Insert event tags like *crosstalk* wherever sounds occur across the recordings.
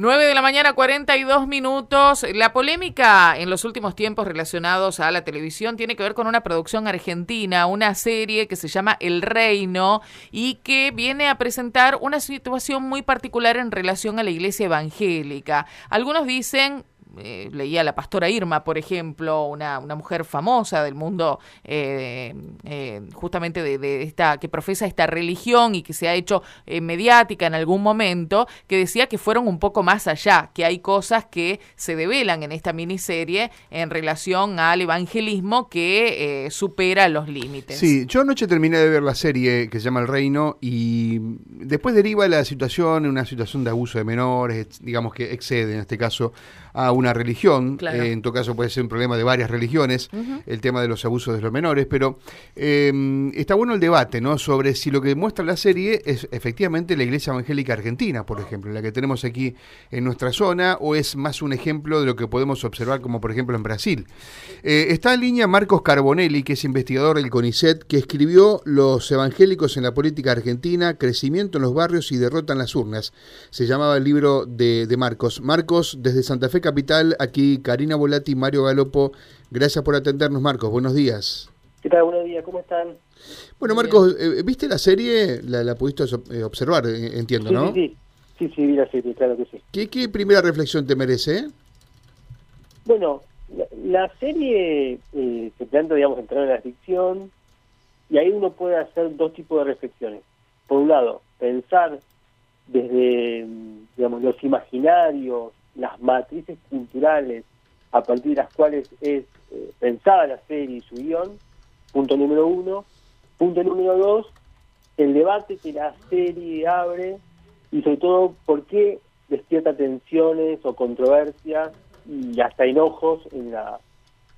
9 de la mañana, 42 minutos. La polémica en los últimos tiempos relacionados a la televisión tiene que ver con una producción argentina, una serie que se llama El Reino y que viene a presentar una situación muy particular en relación a la iglesia evangélica. Algunos dicen eh, leía la pastora Irma, por ejemplo, una, una mujer famosa del mundo eh, eh, justamente de, esta, que profesa esta religión y que se ha hecho mediática en algún momento, que decía que fueron un poco más allá, que hay cosas que se develan en esta miniserie en relación al evangelismo que supera los límites. Sí, yo anoche terminé de ver la serie que se llama El Reino y después deriva la situación una situación de abuso de menores, digamos que excede en este caso a una religión, eh, en todo caso puede ser un problema de varias religiones, el tema de los abusos de los menores, pero em, está bueno el debate ¿no? sobre si lo que muestra la serie es efectivamente la Iglesia Evangélica Argentina, por ejemplo, la que tenemos aquí en nuestra zona, o es más un ejemplo de lo que podemos observar como por ejemplo en Brasil. Eh, está en línea Marcos Carbonelli, que es investigador del CONICET, que escribió Los evangélicos en la política argentina, crecimiento en los barrios y derrota en las urnas. Se llamaba el libro de, de Marcos. Marcos, desde Santa Fe Capital, Aquí Karina Volati y Mario Galopo. Gracias por atendernos, Marcos. Buenos días. ¿Qué tal? Buenos días. ¿Cómo están? Bueno, Marcos, eh, ¿viste la serie? La, pudiste eh, observar, eh, entiendo, ¿no? Sí, sí, sí, vi la serie, claro que sí. ¿Qué, primera reflexión te merece? Bueno, la, serie se plantea, digamos, entrar en la ficción y ahí uno puede hacer dos tipos de reflexiones. Por un lado, pensar desde, digamos, los imaginarios las matrices culturales a partir de las cuales es eh, pensada la serie y su guion, punto número uno. Punto número dos, el debate que la serie abre y sobre todo por qué despierta tensiones o controversias y hasta enojos en la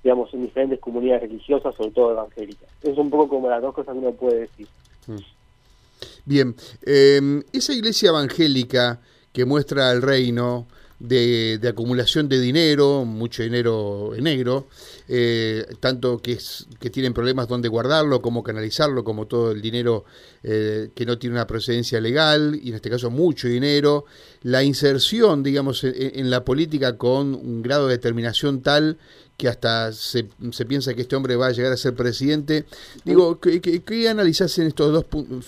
digamos en diferentes comunidades religiosas, sobre todo evangélicas. Es un poco como las dos cosas que uno puede decir. Mm. Bien, eh, esa iglesia evangélica que muestra el reino, de, acumulación de dinero, mucho dinero en negro, eh, tanto que, es, que tienen problemas donde guardarlo, cómo canalizarlo, como todo el dinero eh, que no tiene una procedencia legal, y en este caso mucho dinero, la inserción, digamos, en, la política con un grado de determinación tal que hasta se, se, piensa que este hombre va a llegar a ser presidente. Digo, ¿qué, qué, analizás en estos dos,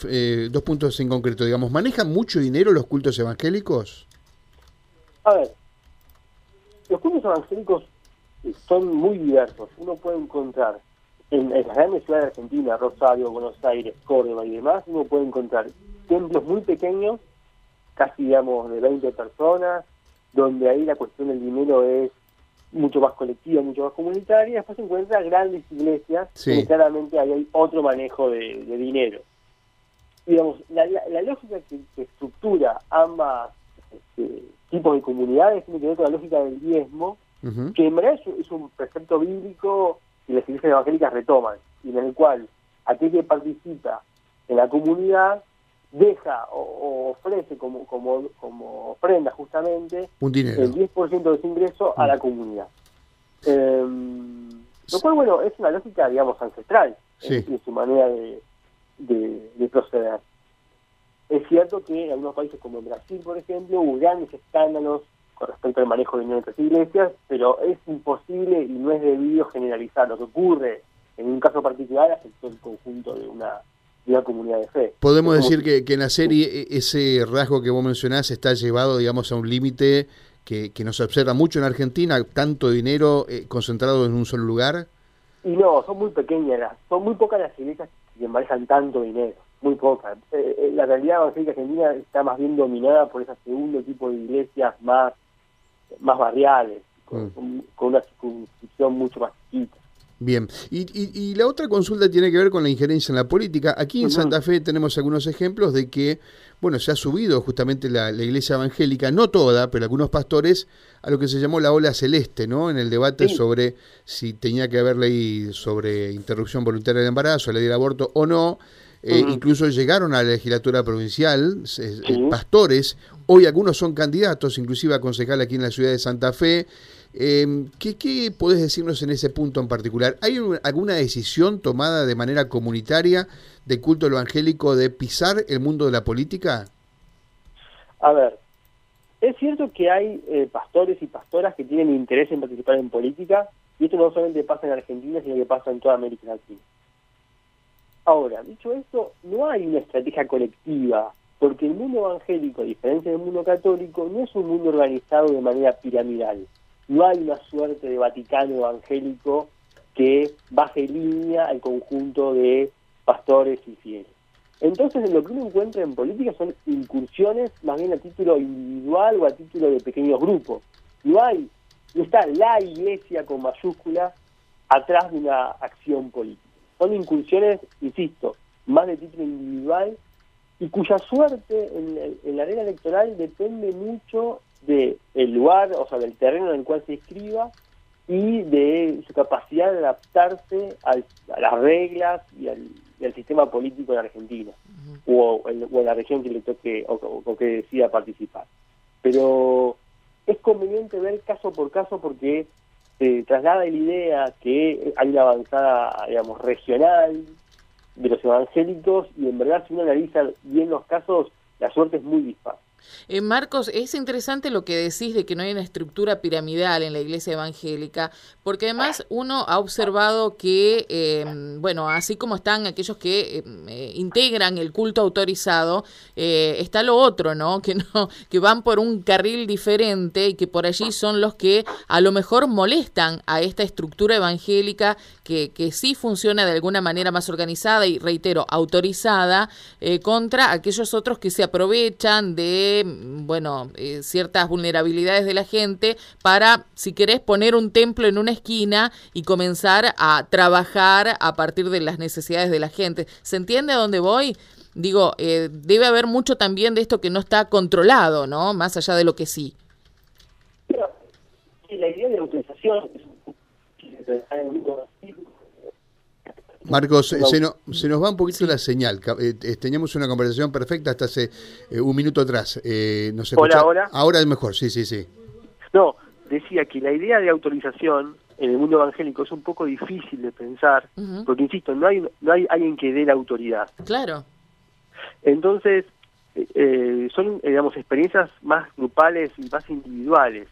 eh, dos puntos en concreto? Digamos, ¿manejan mucho dinero los cultos evangélicos? A ver, los cultos evangélicos son muy diversos. Uno puede encontrar en, las grandes ciudades de Argentina, Rosario, Buenos Aires, Córdoba y demás, uno puede encontrar templos muy pequeños, casi digamos de 20 personas, donde ahí la cuestión del dinero es mucho más colectiva, mucho más comunitaria. Después se encuentra grandes iglesias, donde claramente ahí hay otro manejo de, dinero. Digamos, la, lógica que, estructura ambas este, tipos de comunidades tiene que ver con la lógica del diezmo, que en verdad es, un precepto bíblico que las iglesias evangélicas retoman, y en el cual aquel que participa en la comunidad deja o, ofrece como, como, como ofrenda justamente el 10% de su ingreso a la comunidad. Em, lo cual, bueno, es una lógica, digamos, ancestral en, su manera de, de proceder. Es cierto que en algunos países como Brasil, por ejemplo, hubo grandes escándalos con respecto al manejo de dinero entre iglesias, pero es imposible y no es debido generalizar. Lo que ocurre en un caso particular afectó el conjunto de una, de una comunidad de fe. Podemos decir que, que, en la serie e, ese rasgo que vos mencionás está llevado, digamos, a un límite que, que nos observa mucho en Argentina, tanto dinero eh, concentrado en un solo lugar. Y no, son muy pequeñas, son muy pocas las iglesias que manejan tanto dinero muy poca. Eh, eh, la realidad evangélica argentina está más bien dominada por ese segundo tipo de iglesias más, más barriales, con, mm. una circunscripción mucho más chiquita. Bien, y, y, la otra consulta tiene que ver con la injerencia en la política. Aquí en Santa Fe tenemos algunos ejemplos de que, bueno, se ha subido justamente la, iglesia evangélica, no toda, pero algunos pastores, a lo que se llamó la ola celeste, ¿no? En el debate sobre si tenía que haber ley sobre interrupción voluntaria del embarazo, ley del aborto o no. Eh, incluso llegaron a la legislatura provincial, eh, pastores, hoy algunos son candidatos, inclusive a concejal aquí en la ciudad de Santa Fe. Eh, ¿qué, ¿Qué podés decirnos en ese punto en particular? ¿Hay alguna decisión tomada de manera comunitaria de culto evangélico de pisar el mundo de la política? A ver, Es cierto que hay eh, pastores y pastoras que tienen interés en participar en política, y esto no solamente pasa en Argentina, sino que pasa en toda América Latina. Ahora, dicho esto, no hay una estrategia colectiva, porque el mundo evangélico, a diferencia del mundo católico, no es un mundo organizado de manera piramidal. No hay una suerte de Vaticano evangélico que baje línea al conjunto de pastores y fieles. Entonces, lo que uno encuentra en política son incursiones más bien a título individual o a título de pequeños grupos. No hay, no está la iglesia con mayúscula atrás de una acción política. Son incursiones, insisto, más de título individual y cuya suerte en, la arena electoral depende mucho del lugar, o sea, del terreno en el cual se inscriba y de su capacidad de adaptarse a las reglas y al, sistema político en Argentina o, en, la región que le toque o, que decida participar. Pero es conveniente ver caso por caso porque se traslada la idea que hay una avanzada, digamos, regional de los evangélicos y en verdad si uno analiza bien los casos, la suerte es muy dispar. Eh, Marcos, es interesante lo que decís de que no hay una estructura piramidal en la iglesia evangélica, porque además uno ha observado que, em, bueno, así como están aquellos que em, eh, integran el culto autorizado, eh, está lo otro, ¿no? *laughs* Que no, que van por un carril diferente y que por allí son los que a lo mejor molestan a esta estructura evangélica que, que sí funciona de alguna manera más organizada y reitero, autorizada, contra aquellos otros que se aprovechan de bueno, eh, ciertas vulnerabilidades de la gente para, si querés, poner un templo en una esquina y comenzar a trabajar a partir de las necesidades de la gente. ¿Se entiende a dónde voy? Digo, eh, debe haber mucho también de esto que no está controlado, ¿no? Más allá de lo que sí. la idea de utilización Marcos, se, nos va un poquito la señal. Eh, teníamos una conversación perfecta hasta hace eh, un minuto atrás. Eh, no Hola, ahora. Ahora es mejor, sí, sí, sí. No, decía que la idea de autorización en el mundo evangélico es un poco difícil de pensar, porque insisto, no hay, no hay alguien que dé la autoridad. Claro. Entonces, son, digamos, experiencias más grupales y más individuales.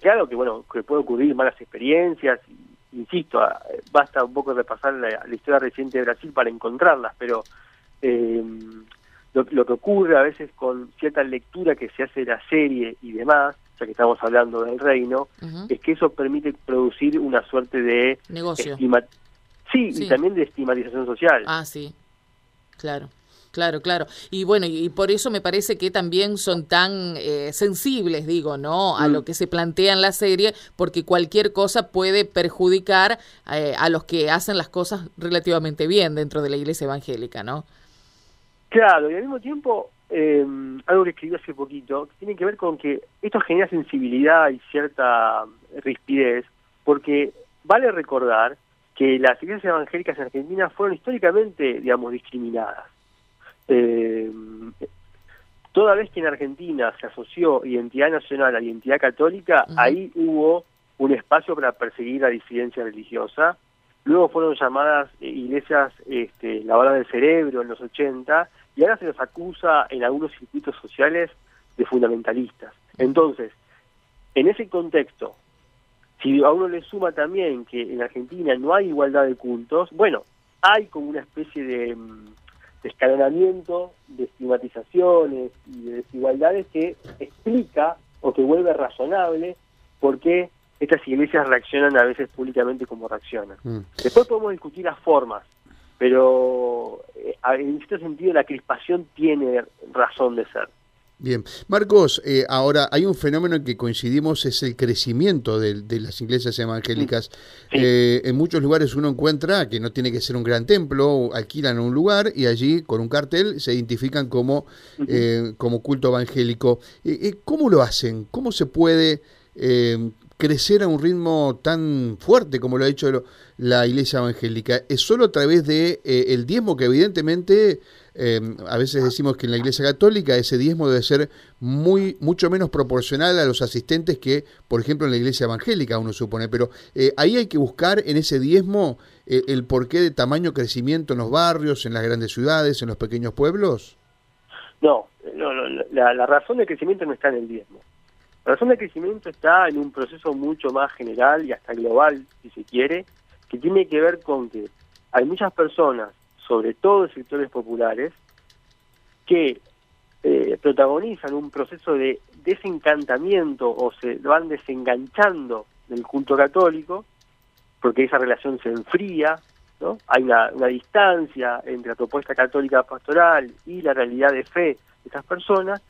claro que, bueno, que puede ocurrir malas experiencias y insisto, basta un poco repasar la, historia reciente de Brasil para encontrarlas, pero eh, lo, que ocurre a veces con cierta lectura que se hace de la serie y demás, ya que estamos hablando del reino, es que eso permite producir una suerte de... Negocio. sí, y también de estigmatización social. Ah, sí, claro. Claro, claro. Y bueno, y por eso me parece que también son tan eh, sensibles, digo, ¿no? A lo mm. que se plantea en la serie, porque cualquier cosa puede perjudicar eh, a los que hacen las cosas relativamente bien dentro de la iglesia evangélica, ¿no? Claro, y al mismo tiempo, em, algo que escribí hace poquito, tiene que ver con que esto genera sensibilidad y cierta rispidez, porque vale recordar que las iglesias evangélicas en Argentina fueron históricamente, digamos, discriminadas eh, toda vez que en Argentina se asoció identidad nacional a identidad católica, ahí hubo un espacio para perseguir la disidencia religiosa. Luego fueron llamadas eh, iglesias este, lavadas del cerebro en los 80 y ahora se los acusa en algunos circuitos sociales de fundamentalistas. Entonces, en ese contexto, si a uno le suma también que en Argentina no hay igualdad de cultos, bueno, hay como una especie de... De escalonamiento, de estigmatizaciones y de desigualdades que explica o que vuelve razonable por qué estas iglesias reaccionan a veces públicamente como reaccionan. Mm. Después podemos discutir las formas, pero eh, en este sentido la crispación tiene razón de ser. Bien, Marcos, eh, ahora hay un fenómeno en que coincidimos, es el crecimiento de, las iglesias evangélicas. Eh, en muchos lugares uno encuentra que no tiene que ser un gran templo, alquilan un lugar y allí con un cartel se identifican como, eh, como culto evangélico. ¿Cómo lo hacen? ¿Cómo se puede crecer a un ritmo tan fuerte como lo ha hecho la iglesia evangélica? ¿Es solo a través de el diezmo que evidentemente eh, a veces decimos que en la Iglesia Católica ese diezmo debe ser muy mucho menos proporcional a los asistentes que, por ejemplo, en la Iglesia Evangélica, uno supone. Pero eh, ahí hay que buscar en ese diezmo eh, el porqué de tamaño crecimiento en los barrios, en las grandes ciudades, en los pequeños pueblos. No, la, razón de crecimiento no está en el diezmo. La razón de crecimiento está en un proceso mucho más general y hasta global, si se quiere, que tiene que ver con que hay muchas personas, sobre todo en sectores populares, que eh, protagonizan un proceso de desencantamiento o se van desenganchando del culto católico, porque esa relación se enfría, ¿no? Hay una, distancia entre la propuesta católica pastoral y la realidad de fe de esas personas,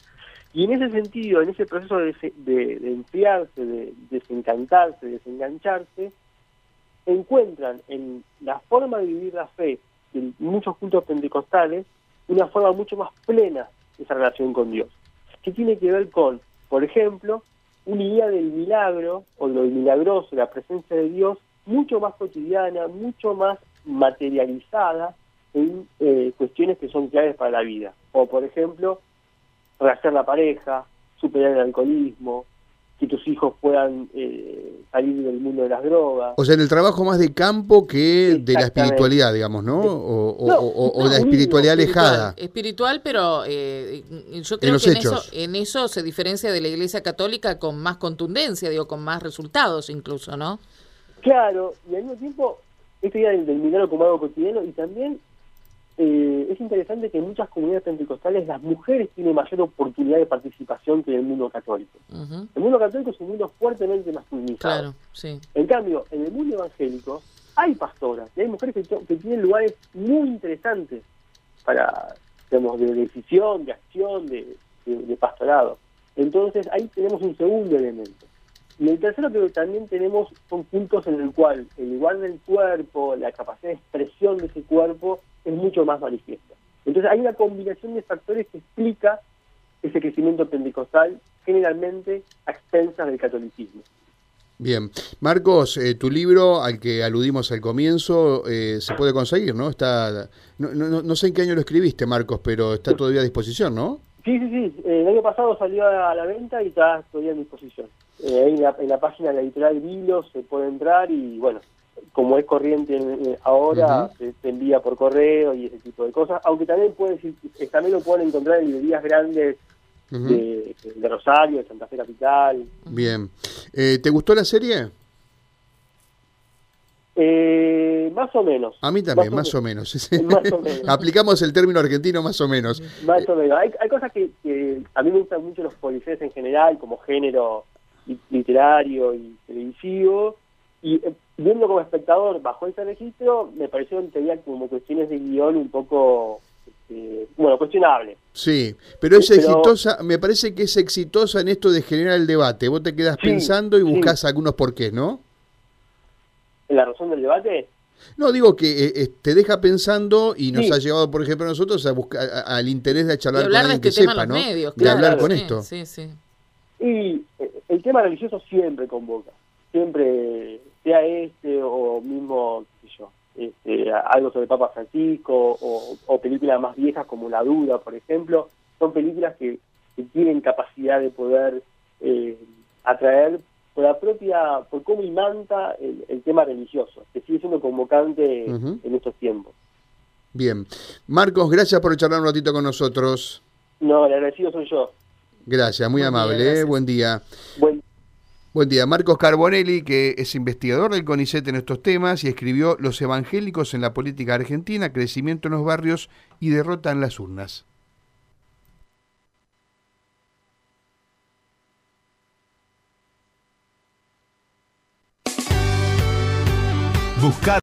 y en ese sentido, en ese proceso de, de, enfriarse, de desencantarse, de desengancharse, encuentran en la forma de vivir la fe de muchos cultos pentecostales una forma mucho más plena de esa relación con Dios, que tiene que ver con, por ejemplo, una idea del milagro o lo milagroso, la presencia de Dios, mucho más cotidiana, mucho más materializada en eh, cuestiones que son claves para la vida. O, por ejemplo, rehacer la pareja, superar el alcoholismo, que tus hijos puedan eh, salir del mundo de las drogas. O sea, en el trabajo más de campo que de la espiritualidad, digamos, ¿no? O, la espiritualidad alejada. Espiritual, pero eh, yo creo que en eso, en eso se diferencia de la Iglesia Católica con más contundencia, digo, con más resultados incluso, ¿no? Claro, y al mismo tiempo, esta idea del, del milagro como algo cotidiano y también es interesante que en muchas comunidades pentecostales las mujeres tienen mayor oportunidad de participación que en el mundo católico. El mundo católico es un mundo fuertemente masculinizado. En cambio, en el mundo evangélico hay pastoras y hay mujeres que, tienen lugares muy interesantes para, digamos, de decisión, de acción, de, de pastorado. Entonces ahí tenemos un segundo elemento. Y el tercero que también tenemos son puntos en el cual el igual del cuerpo, la capacidad de expresión de ese cuerpo es mucho más manifiesta. Entonces hay una combinación de factores que explica ese crecimiento pentecostal generalmente a expensas del catolicismo. Bien, Marcos, eh, tu libro al que aludimos al comienzo eh, se puede conseguir, ¿no? Está, no, no, no, sé en qué año lo escribiste, Marcos, pero está todavía a disposición, ¿no? Sí, sí, sí. El año pasado salió a la venta y está todavía a disposición. Eh, en, la, en, la, página de la editorial Vilo se puede entrar y bueno, como es corriente ahora, se, envía por correo y ese tipo de cosas, aunque también puede también lo pueden encontrar en librerías grandes de, Rosario, de Santa Fe Capital. Bien. Eh, ¿Te gustó la serie? Eh, más o menos. A mí también, más, o, menos. *laughs* *laughs* Aplicamos el término argentino más o menos. Más o menos. Hay, hay cosas que, que, a mí me gustan mucho los policías en general, como género literario y televisivo, y eh, viendo como espectador bajo ese registro, me pareció que tenía como cuestiones de guion un poco, este, bueno, cuestionable. Sí, pero es exitosa, me parece que es exitosa en esto de generar el debate. Vos te quedas pensando y buscas algunos porqués, ¿no? ¿En la razón del debate? No, digo que eh, eh, te deja pensando y nos ha llevado, por ejemplo, a nosotros a buscar al interés de charlar con alguien este que sepa, ¿no? de hablar con esto. Sí, sí. Y el tema religioso siempre convoca, siempre, sea este o mismo, qué sé yo, este, algo sobre Papa Francisco o, películas más viejas como La Duda, por ejemplo, son películas que, tienen capacidad de poder eh, atraer por la propia, por cómo imanta el, tema religioso, que sigue siendo convocante en estos tiempos. Bien. Marcos, gracias por charlar un ratito con nosotros. No, el agradecido soy yo. Gracias, muy amable. ¿eh? Buen día. Buen... Buen día. Marcos Carbonelli, que es investigador del CONICET en estos temas y escribió Los evangélicos en la política argentina, crecimiento en los barrios y derrota en las urnas. Buscar